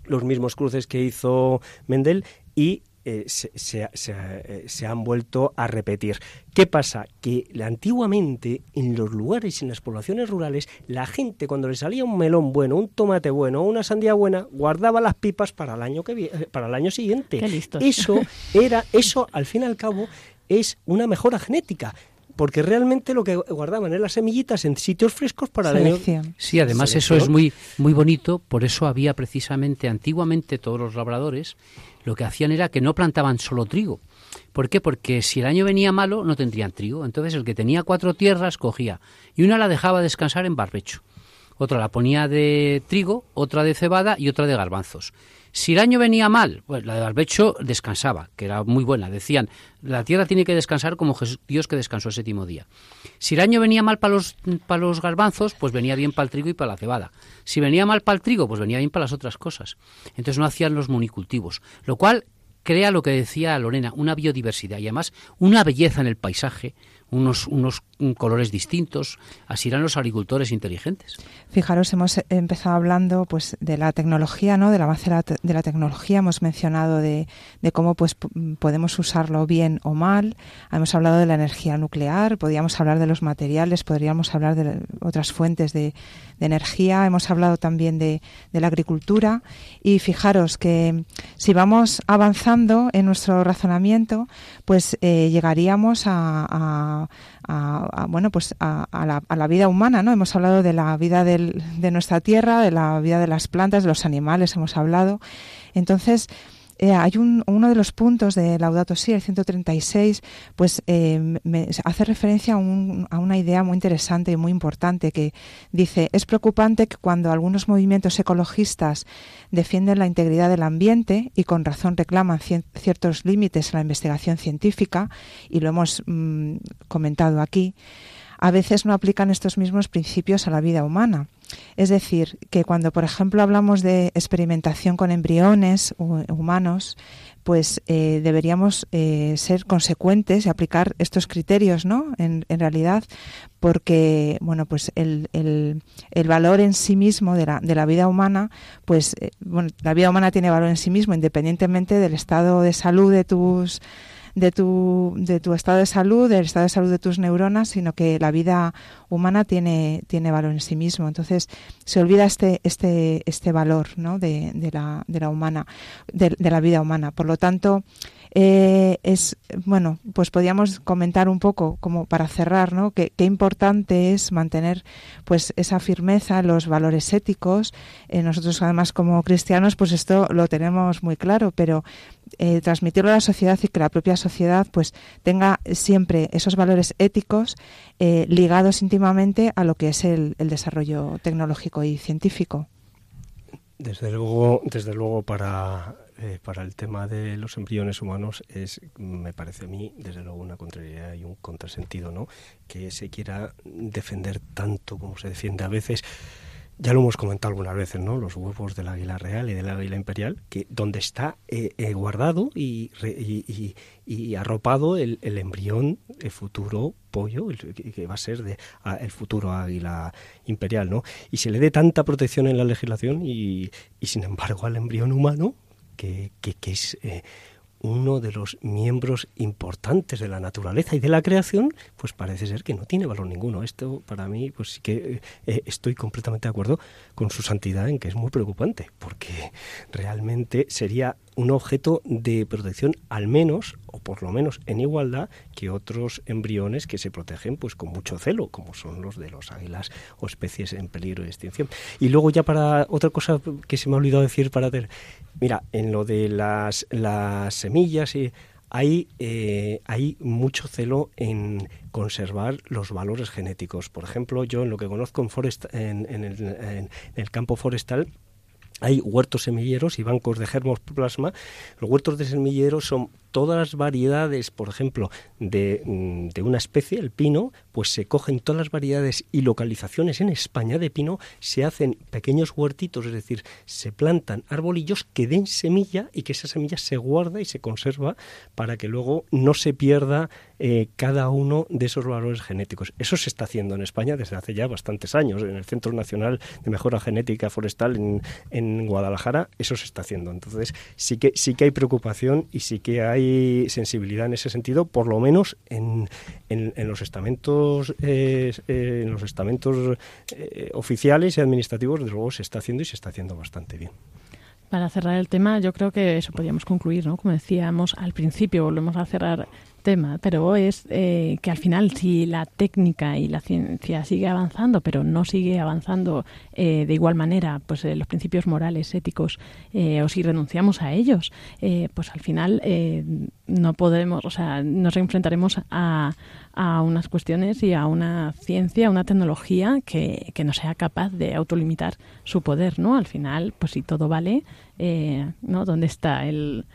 los mismos cruces que hizo Mendel y eh, se, eh, se, han vuelto a repetir. ¿Qué pasa? Que antiguamente en los lugares, en las poblaciones rurales, la gente cuando le salía un melón bueno, un tomate bueno, una sandía buena, guardaba las pipas para el año que eh, para el año siguiente. Eso era, eso al fin y al cabo es una mejora genética porque realmente lo que guardaban eran las semillitas en sitios frescos para la Sí, además eso es muy muy bonito, por eso había precisamente antiguamente todos los labradores lo que hacían era que no plantaban solo trigo. ¿Por qué? Porque si el año venía malo no tendrían trigo, entonces el que tenía cuatro tierras cogía y una la dejaba descansar en barbecho, otra la ponía de trigo, otra de cebada y otra de garbanzos. Si el año venía mal, pues la de barbecho descansaba, que era muy buena. Decían, la tierra tiene que descansar como Dios que descansó el séptimo día. Si el año venía mal para los, los garbanzos, pues venía bien para el trigo y para la cebada. Si venía mal para el trigo, pues venía bien para las otras cosas. Entonces no hacían los monicultivos, lo cual crea lo que decía Lorena, una biodiversidad y además una belleza en el paisaje unos, unos colores distintos. Así eran los agricultores inteligentes. Fijaros, hemos empezado hablando pues de la tecnología, ¿no? Del avance de la, tecnología. Hemos mencionado de, de, cómo pues podemos usarlo bien o mal. Hemos hablado de la energía nuclear. Podríamos hablar de los materiales. Podríamos hablar de otras fuentes de, energía. Hemos hablado también de, de la agricultura. Y fijaros que si vamos avanzando en nuestro razonamiento, pues eh, llegaríamos a, bueno pues a, la, a, la, vida humana no hemos hablado de la vida del, de nuestra tierra de la vida de las plantas de los animales hemos hablado. Entonces, eh, hay un, uno de los puntos de Laudato Si, el 136, pues eh, me hace referencia a, a, una idea muy interesante y muy importante que dice, es preocupante que cuando algunos movimientos ecologistas defienden la integridad del ambiente y con razón reclaman ciertos límites a la investigación científica, y lo hemos mm, comentado aquí, a veces no aplican estos mismos principios a la vida humana. Es decir, que cuando, por ejemplo, hablamos de experimentación con embriones humanos, pues eh, deberíamos eh, ser consecuentes y aplicar estos criterios, ¿no? En, realidad, porque, bueno, pues el, el, valor en sí mismo de la, de la vida humana, pues, eh, bueno, la vida humana tiene valor en sí mismo, independientemente del estado de salud de tus de tu, de tu estado de salud, del estado de salud de tus neuronas, sino que la vida humana tiene, tiene valor en sí mismo. Entonces se olvida este, este, este valor ¿no? de, de, la, de la humana, de, de la vida humana. Por lo tanto, eh, es bueno pues podríamos comentar un poco como para cerrar no qué, importante es mantener pues esa firmeza los valores éticos. Eh, nosotros además como cristianos pues esto lo tenemos muy claro pero eh, transmitirlo a la sociedad y que la propia sociedad pues tenga siempre esos valores éticos ligados íntimamente a lo que es el, el desarrollo tecnológico y científico. Desde luego desde luego para eh, para el tema de los embriones humanos es, me parece a mí, desde luego una contrariedad y un contrasentido, ¿no? Que se quiera defender tanto como se defiende a veces. Ya lo hemos comentado algunas veces, ¿no? Los huevos del águila real y del águila imperial, que donde está eh, eh, guardado y, y, arropado el, el, embrión, el futuro pollo, que va a ser de, el futuro águila imperial, ¿no? Y se le dé tanta protección en la legislación y sin embargo al embrión humano que, es eh, uno de los miembros importantes de la naturaleza y de la creación, pues parece ser que no tiene valor ninguno. Esto para mí, pues sí que eh, estoy completamente de acuerdo con su santidad en que es muy preocupante, porque realmente sería un objeto de protección al menos o por lo menos en igualdad que otros embriones que se protegen pues con mucho celo como son los de los águilas o especies en peligro de extinción y luego ya para otra cosa que se me ha olvidado decir para ver mira en lo de las las semillas y hay, eh, hay mucho celo en conservar los valores genéticos. Por ejemplo, yo en lo que conozco en, forest, en, el, en el campo forestal, hay huertos semilleros y bancos de germoplasma. Los huertos de semilleros son todas las variedades, por ejemplo, de, mm, de, una especie, el pino, pues se cogen todas las variedades y localizaciones en España de pino, se hacen pequeños huertitos, es decir, se plantan arbolillos que den semilla y que esa semilla se guarda y se conserva para que luego no se pierda eh, cada uno de esos valores genéticos. Eso se está haciendo en España desde hace ya bastantes años. En el Centro Nacional de Mejora Genética Forestal en, en Guadalajara, eso se está haciendo. Entonces, sí que, sí que hay preocupación y sí que hay sensibilidad en ese sentido, por lo menos en, en, los estamentos, eh, eh, en los estamentos eh, oficiales y administrativos, desde luego se está haciendo y se está haciendo bastante bien. Para cerrar el tema, yo creo que eso podríamos concluir, ¿no? Como decíamos al principio, volvemos a cerrar tema, pero es eh, que al final si la técnica y la ciencia sigue avanzando, pero no sigue avanzando eh, de igual manera, pues eh, los principios morales, éticos, o si renunciamos a ellos, pues al final no podemos, o sea, nos enfrentaremos a, a unas cuestiones y a una ciencia, una tecnología que, que no sea capaz de autolimitar su poder, ¿no? Al final, pues si todo vale, ¿no? ¿Dónde está el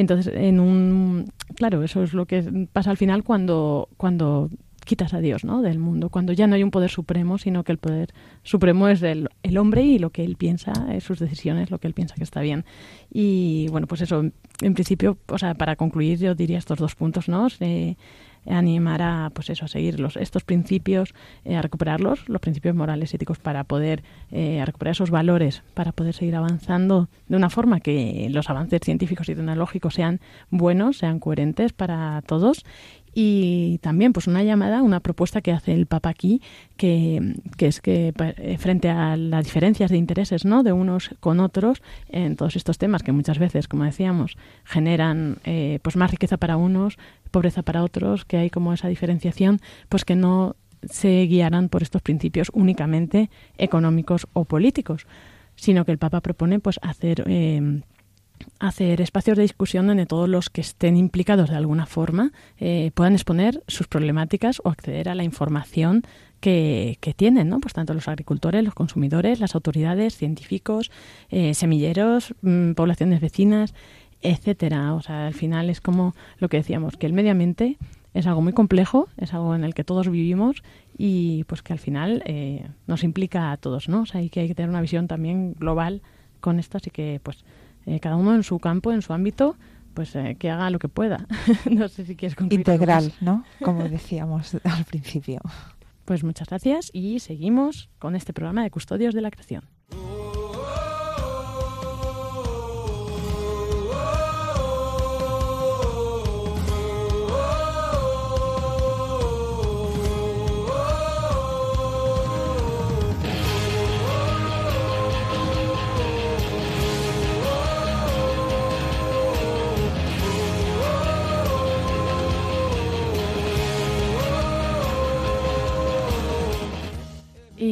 entonces, en un, claro, eso es lo que pasa al final cuando, cuando quitas a Dios ¿no? del mundo, cuando ya no hay un poder supremo, sino que el poder supremo es el, el hombre y lo que él piensa, sus decisiones, lo que él piensa que está bien. Y bueno, pues eso, en principio, o sea, para concluir, yo diría estos dos puntos, ¿no? Animar a, pues eso, a seguir los, estos principios, eh, a recuperarlos, los principios morales y éticos para poder eh, recuperar esos valores, para poder seguir avanzando de una forma que los avances científicos y tecnológicos sean buenos, sean coherentes para todos y también pues una llamada, una propuesta que hace el Papa aquí, que, que, es que eh, frente a las diferencias de intereses ¿no? de unos con otros en todos estos temas que muchas veces, como decíamos, generan pues más riqueza para unos, pobreza para otros, que hay como esa diferenciación, pues que no se guiarán por estos principios únicamente económicos o políticos, sino que el Papa propone pues hacer eh, hacer espacios de discusión donde todos los que estén implicados de alguna forma eh, puedan exponer sus problemáticas o acceder a la información que, tienen, ¿no? Pues tanto los agricultores, los consumidores, las autoridades, científicos, eh, semilleros, mm, poblaciones vecinas, etcétera. O sea, al final es como lo que decíamos, que el medio ambiente es algo muy complejo, es algo en el que todos vivimos y pues que al final eh, nos implica a todos, ¿no? O sea, que, hay que tener una visión también global con esto, así que pues eh, cada uno en su campo, en su ámbito, pues eh, que haga lo que pueda. no sé si quieres Integral, ¿no? Como decíamos al principio. Pues muchas gracias y seguimos con este programa de Custodios de la Creación.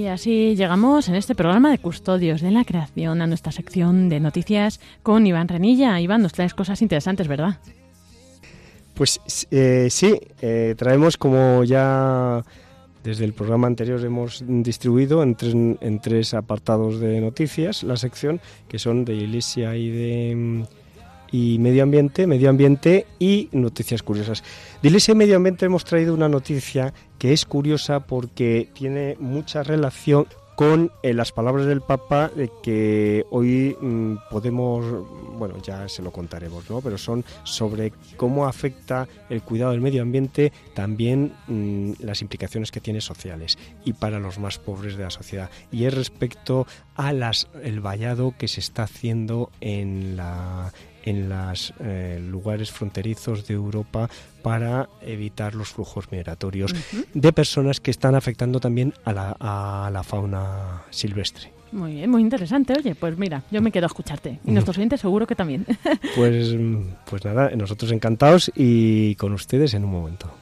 Y así llegamos en este programa de Custodios de la Creación a nuestra sección de noticias con Iván Renilla. Iván, nos traes cosas interesantes, ¿verdad? Pues eh, sí, eh, traemos como ya desde el programa anterior hemos distribuido en tres, en tres apartados de noticias la sección, que son de Iglesia y de y medio ambiente, medio ambiente y noticias curiosas. De ese medio ambiente hemos traído una noticia que es curiosa porque tiene mucha relación con eh, las palabras del Papa de que hoy mm, podemos, bueno, ya se lo contaremos, ¿no? Pero son sobre cómo afecta el cuidado del medio ambiente también mm, las implicaciones que tiene sociales y para los más pobres de la sociedad. Y es respecto a las el vallado que se está haciendo en la en los eh, lugares fronterizos de Europa para evitar los flujos migratorios de personas que están afectando también a la, a la fauna silvestre. Muy bien, muy interesante. Oye, pues mira, yo me quedo a escucharte. Y nuestros oyentes seguro que también. Pues, pues nada, nosotros encantados y con ustedes en un momento.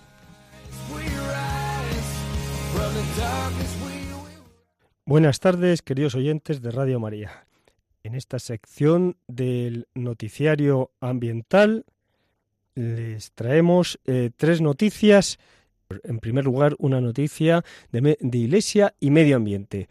Buenas tardes, queridos oyentes de Radio María. En esta sección del noticiario ambiental les traemos eh, tres noticias. En primer lugar, una noticia de, de Iglesia y medio ambiente.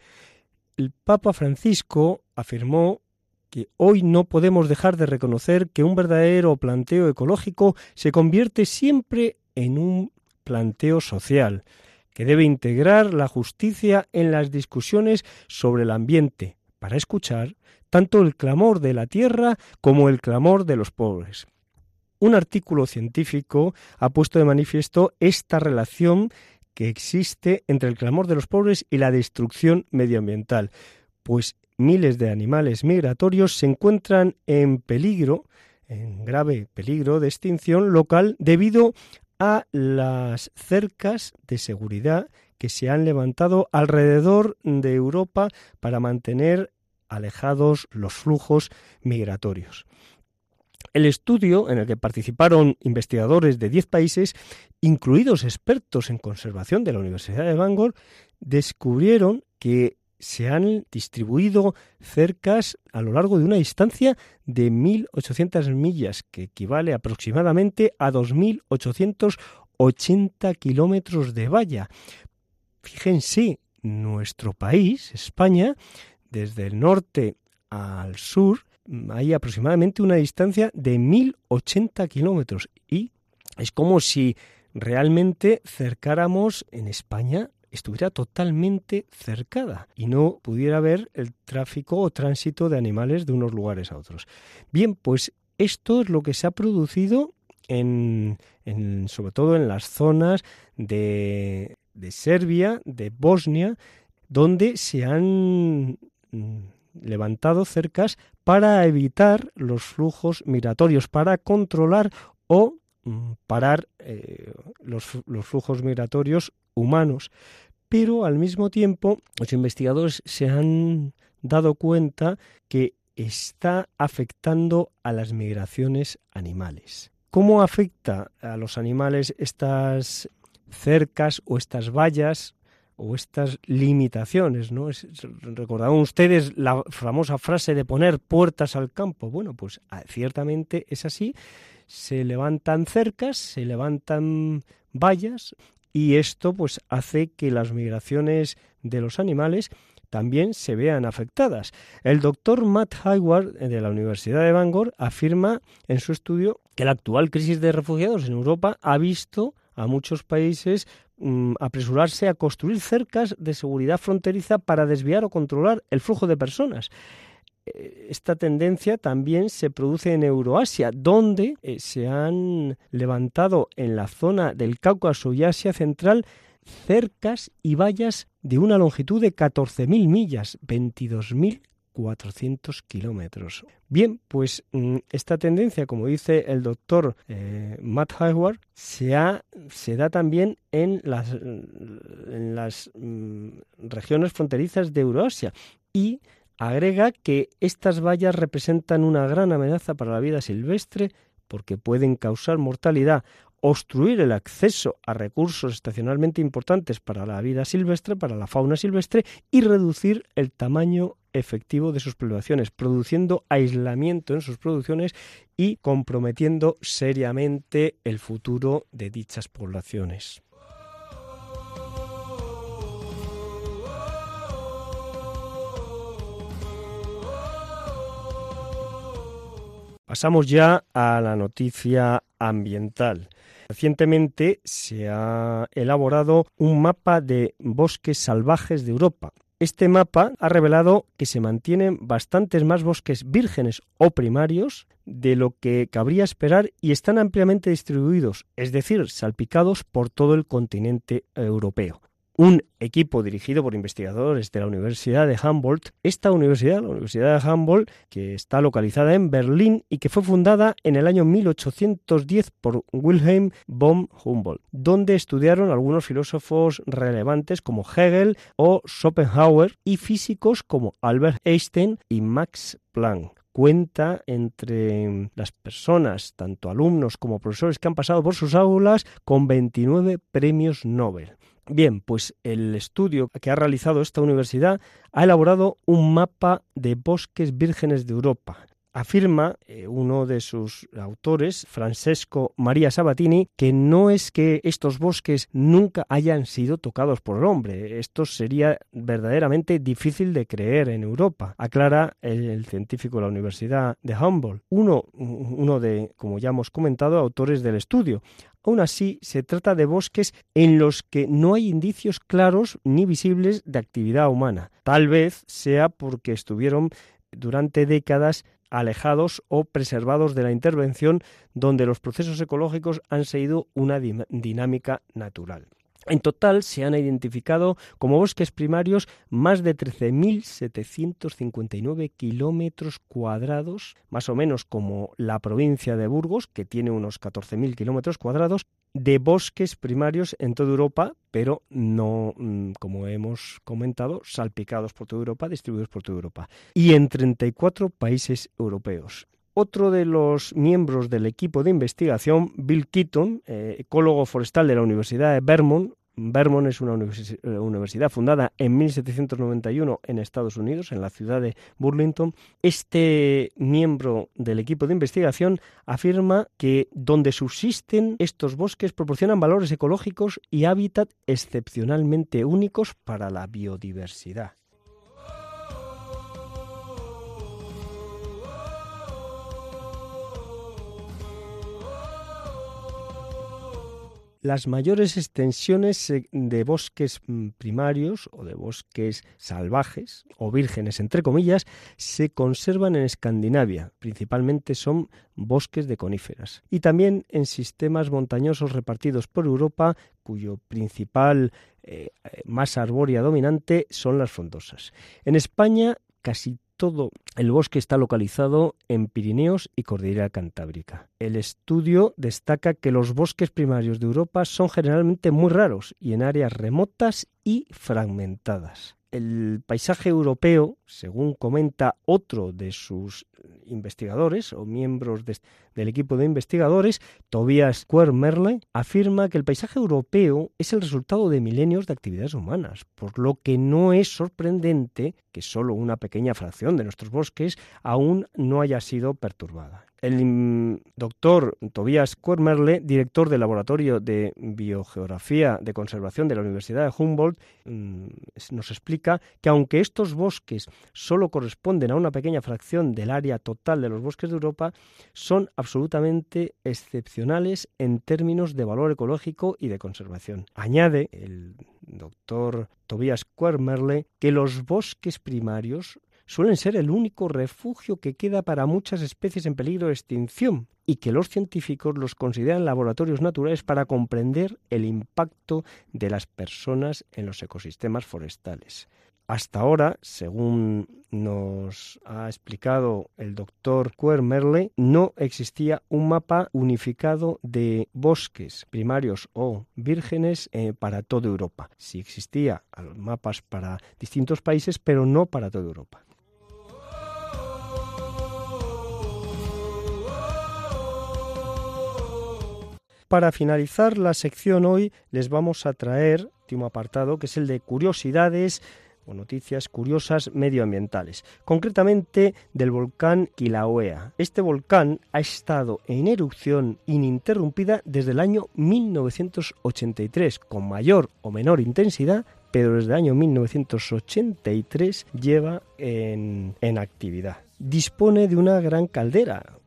El Papa Francisco afirmó que hoy no podemos dejar de reconocer que un verdadero planteo ecológico se convierte siempre en un planteo social, que debe integrar la justicia en las discusiones sobre el ambiente, para escuchar tanto el clamor de la tierra como el clamor de los pobres. Un artículo científico ha puesto de manifiesto esta relación que existe entre el clamor de los pobres y la destrucción medioambiental, pues miles de animales migratorios se encuentran en peligro, en grave peligro de extinción local debido a las cercas de seguridad que se han levantado alrededor de Europa para mantener alejados los flujos migratorios. El estudio, en el que participaron investigadores de 10 países, incluidos expertos en conservación de la Universidad de Bangor, descubrieron que se han distribuido cercas a lo largo de una distancia de 1.800 millas, que equivale aproximadamente a 2.880 kilómetros de valla. Fíjense, nuestro país, España, desde el norte al sur hay aproximadamente una distancia de 1080 kilómetros y es como si realmente cercáramos en España estuviera totalmente cercada y no pudiera haber el tráfico o tránsito de animales de unos lugares a otros. Bien, pues esto es lo que se ha producido en, sobre todo en las zonas de, Serbia, de Bosnia, donde se han levantado cercas para evitar los flujos migratorios, para controlar o mm, parar eh, los, los flujos migratorios humanos. Pero al mismo tiempo los investigadores se han dado cuenta que está afectando a las migraciones animales. ¿Cómo afecta a los animales estas cercas o estas vallas o estas limitaciones, ¿no? Recordaban ustedes la famosa frase de poner puertas al campo. Bueno, pues ah, ciertamente es así. Se levantan cercas, se levantan vallas y esto pues hace que las migraciones de los animales también se vean afectadas. El doctor Matt Hayward de la Universidad de Bangor afirma en su estudio que la actual crisis de refugiados en Europa ha visto a muchos países mm, apresurarse a construir cercas de seguridad fronteriza para desviar o controlar el flujo de personas. Eh, esta tendencia también se produce en Euroasia, donde eh, se han levantado en la zona del Cáucaso y Asia Central cercas y vallas de una longitud de 14.000 millas, 22.400 kilómetros. Bien, pues mm, esta tendencia, como dice el doctor eh, Matt Hayward, se, da también en las, las mm, regiones fronterizas de Euroasia y agrega que estas vallas representan una gran amenaza para la vida silvestre porque pueden causar mortalidad obstruir el acceso a recursos estacionalmente importantes para la vida silvestre, para la fauna silvestre, y reducir el tamaño efectivo de sus poblaciones, produciendo aislamiento en sus producciones y comprometiendo seriamente el futuro de dichas poblaciones. Pasamos ya a la noticia ambiental. Recientemente se ha elaborado un mapa de bosques salvajes de Europa. Este mapa ha revelado que se mantienen bastantes más bosques vírgenes o primarios de lo que cabría esperar y están ampliamente distribuidos, es decir, salpicados por todo el continente europeo un equipo dirigido por investigadores de la Universidad de Humboldt. Esta universidad, la Universidad de Humboldt, que está localizada en Berlín y que fue fundada en el año 1810 por Wilhelm von Humboldt, donde estudiaron algunos filósofos relevantes como Hegel o Schopenhauer y físicos como Albert Einstein y Max Planck cuenta entre las personas, tanto alumnos como profesores que han pasado por sus aulas, con 29 premios Nobel. Bien, pues el estudio que ha realizado esta universidad ha elaborado un mapa de bosques vírgenes de Europa. Afirma eh, uno de sus autores, Francesco María Sabatini, que no es que estos bosques nunca hayan sido tocados por el hombre. Esto sería verdaderamente difícil de creer en Europa, aclara el, científico de la Universidad de Humboldt, uno, uno de, como ya hemos comentado, autores del estudio. Aún así, se trata de bosques en los que no hay indicios claros ni visibles de actividad humana. Tal vez sea porque estuvieron durante décadas alejados o preservados de la intervención donde los procesos ecológicos han seguido una dinámica natural. En total se han identificado como bosques primarios más de 13.759 kilómetros cuadrados, más o menos como la provincia de Burgos, que tiene unos 14.000 kilómetros cuadrados, de bosques primarios en toda Europa, pero no, mm, como hemos comentado, salpicados por toda Europa, distribuidos por toda Europa, y en 34 países europeos. Otro de los miembros del equipo de investigación, Bill Keaton, eh, ecólogo forestal de la Universidad de Vermont, Vermont es una eh, universidad fundada en 1791 en Estados Unidos, en la ciudad de Burlington. Este miembro del equipo de investigación afirma que donde subsisten estos bosques proporcionan valores ecológicos y hábitat excepcionalmente únicos para la biodiversidad. Las mayores extensiones de bosques mm, primarios o de bosques salvajes o vírgenes, entre comillas, se conservan en Escandinavia. Principalmente son bosques de coníferas. Y también en sistemas montañosos repartidos por Europa, cuyo principal eh, masa arbórea dominante son las frondosas. En España casi todo el bosque está localizado en Pirineos y Cordillera Cantábrica. El estudio destaca que los bosques primarios de Europa son generalmente muy raros y en áreas remotas y fragmentadas. El paisaje europeo según comenta otro de sus investigadores o miembros del equipo de investigadores, Tobias Quermerle, afirma que el paisaje europeo es el resultado de milenios de actividades humanas, por lo que no es sorprendente que solo una pequeña fracción de nuestros bosques aún no haya sido perturbada. El doctor Tobias Quermerle, director del Laboratorio de Biogeografía de Conservación de la Universidad de Humboldt, mm, nos explica que aunque estos bosques solo corresponden a una pequeña fracción del área total de los bosques de Europa, son absolutamente excepcionales en términos de valor ecológico y de conservación. Añade el doctor Tobias Quermerle que los bosques primarios suelen ser el único refugio que queda para muchas especies en peligro de extinción y que los científicos los consideran laboratorios naturales para comprender el impacto de las personas en los ecosistemas forestales. Hasta ahora, según nos ha explicado el doctor Quermerle, no existía un mapa unificado de bosques primarios o vírgenes eh, para toda Europa. Sí existía mapas para distintos países, pero no para toda Europa. Para finalizar la sección hoy les vamos a traer último apartado que es el de curiosidades o noticias curiosas medioambientales, concretamente del volcán Kilauea. Este volcán ha estado en erupción ininterrumpida desde el año 1983, con mayor o menor intensidad, pero desde el año 1983 lleva en, en actividad. Dispone de una gran caldera,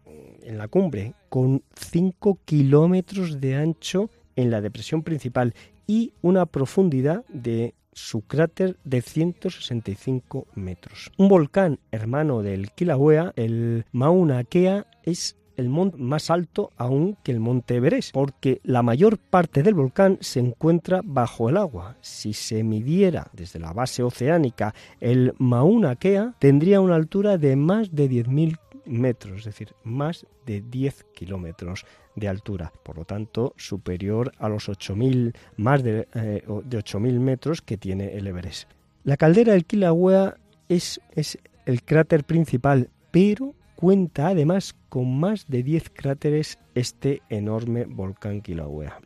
en la cumbre, con 5 kilómetros de ancho en la depresión principal y una profundidad de su cráter de 165 metros. Un volcán hermano del Kilauea, el Mauna Kea, es el monte más alto aún que el monte Everest, porque la mayor parte del volcán se encuentra bajo el agua. Si se midiera desde la base oceánica el Mauna Kea, tendría una altura de más de 10.000 metros, es decir, más de 10 kilómetros de altura, por lo tanto superior a los 8.000, más de, eh, de 8.000 metros que tiene el Everest. La caldera del Kilauea es, es el cráter principal, pero cuenta además con más de 10 cráteres este enorme volcán Kilauea.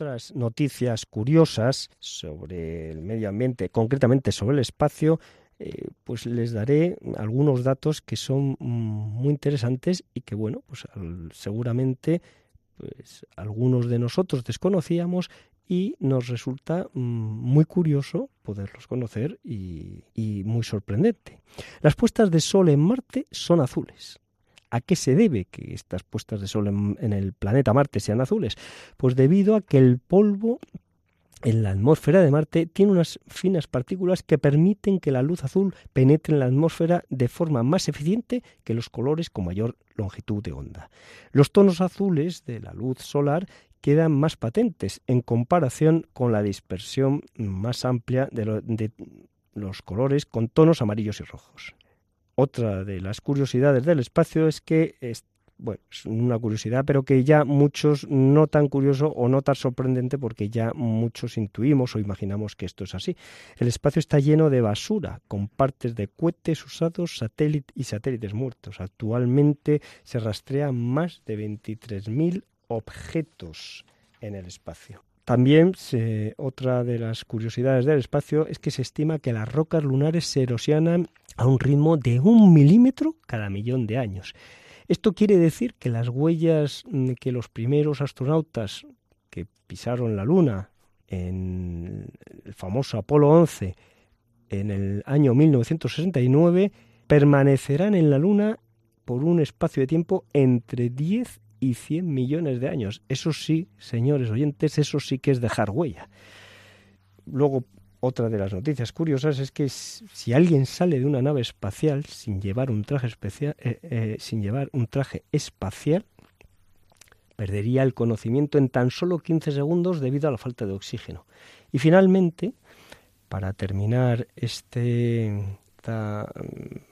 Otras noticias curiosas sobre el medio ambiente, concretamente sobre el espacio, eh, pues les daré algunos datos que son muy interesantes y que, bueno, pues seguramente pues, algunos de nosotros desconocíamos y nos resulta mm, muy curioso poderlos conocer y muy sorprendente. Las puestas de sol en Marte son azules. ¿A qué se debe que estas puestas de sol en, el planeta Marte sean azules? Pues debido a que el polvo en la atmósfera de Marte tiene unas finas partículas que permiten que la luz azul penetre en la atmósfera de forma más eficiente que los colores con mayor longitud de onda. Los tonos azules de la luz solar quedan más patentes en comparación con la dispersión más amplia de, los colores con tonos amarillos y rojos. Otra de las curiosidades del espacio es que es, bueno, es una curiosidad, pero que ya muchos no tan curioso o no tan sorprendente porque ya muchos intuimos o imaginamos que esto es así. El espacio está lleno de basura, con partes de cohetes usados satélites y satélites muertos. Actualmente se rastrean más de 23.000 objetos en el espacio. También otra de las curiosidades del espacio es que se estima que las rocas lunares se erosionan a un ritmo de un milímetro cada millón de años. Esto quiere decir que las huellas mm, que los primeros astronautas que pisaron la Luna en el famoso Apolo 11 en el año 1969 permanecerán en la Luna por un espacio de tiempo entre 10 y 100 millones de años. Eso sí, señores oyentes, eso sí que es dejar huella. Luego otra de las noticias curiosas es que si alguien sale de una nave espacial sin llevar un traje especial, eh, eh, sin llevar un traje espacial, perdería el conocimiento en tan solo 15 segundos debido a la falta de oxígeno. Y finalmente, para terminar este, esta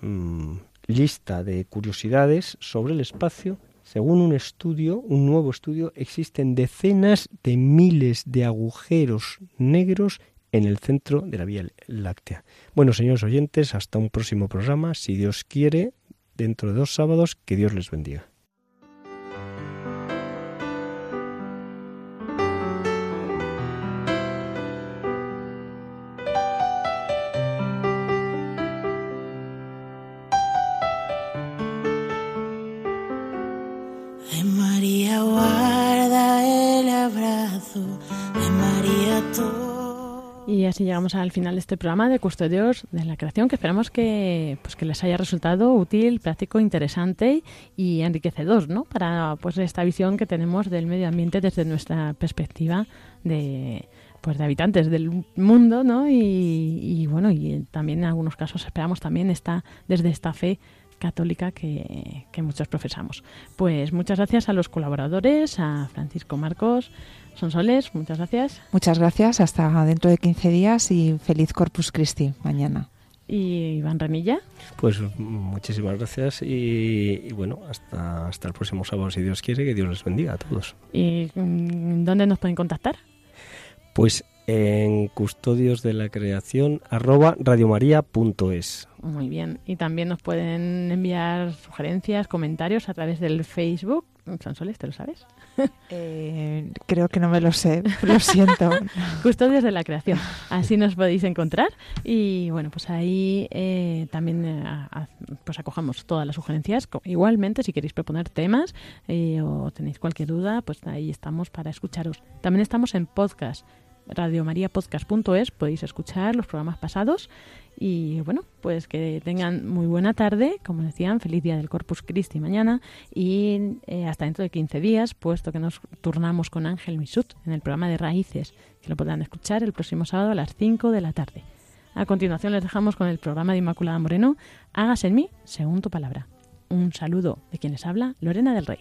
mm, lista de curiosidades sobre el espacio, Según un estudio, un nuevo estudio, existen decenas de miles de agujeros negros en el centro de la Vía Láctea. Bueno, señores oyentes, hasta un próximo programa, si Dios quiere, dentro de dos sábados, que Dios les bendiga. Al final de este programa de Custodios de la Creación, que esperamos que, pues, que les haya resultado útil, práctico, interesante y enriquecedor, ¿no? Para pues esta visión que tenemos del medio ambiente desde nuestra perspectiva de pues de habitantes del mundo, ¿no? Y, bueno, y también en algunos casos esperamos también está desde esta fe católica que, que, muchos profesamos. Pues muchas gracias a los colaboradores, a Francisco Marcos, Sonsoles, muchas gracias. Muchas gracias, hasta dentro de 15 días y feliz Corpus Christi mañana. ¿Y Iván Ramilla? Pues muchísimas gracias y, bueno, hasta, hasta el próximo sábado, si Dios quiere, que Dios les bendiga a todos. ¿Y mm, dónde nos pueden contactar? Pues en custodios de la creación arroba radiomaria.es. Muy bien. Y también nos pueden enviar sugerencias, comentarios a través del Facebook. Sonsoles, ¿te lo sabes? Eh, creo que no me lo sé, lo siento. Custodios de la creación. Así nos podéis encontrar. Y bueno, pues ahí eh, también eh, pues acojamos todas las sugerencias. Igualmente, si queréis proponer temas o tenéis cualquier duda, pues ahí estamos para escucharos. También estamos en podcast radiomariapodcast.es podéis escuchar los programas pasados y bueno, pues que tengan muy buena tarde, como decían, feliz día del Corpus Christi mañana y eh, hasta dentro de 15 días, puesto que nos turnamos con Ángel Misut en el programa de Raíces, que lo podrán escuchar el próximo sábado a las 5 de la tarde. A continuación les dejamos con el programa de Inmaculada Moreno, Hágase en mí según tu palabra. Un saludo de quienes habla Lorena del Rey.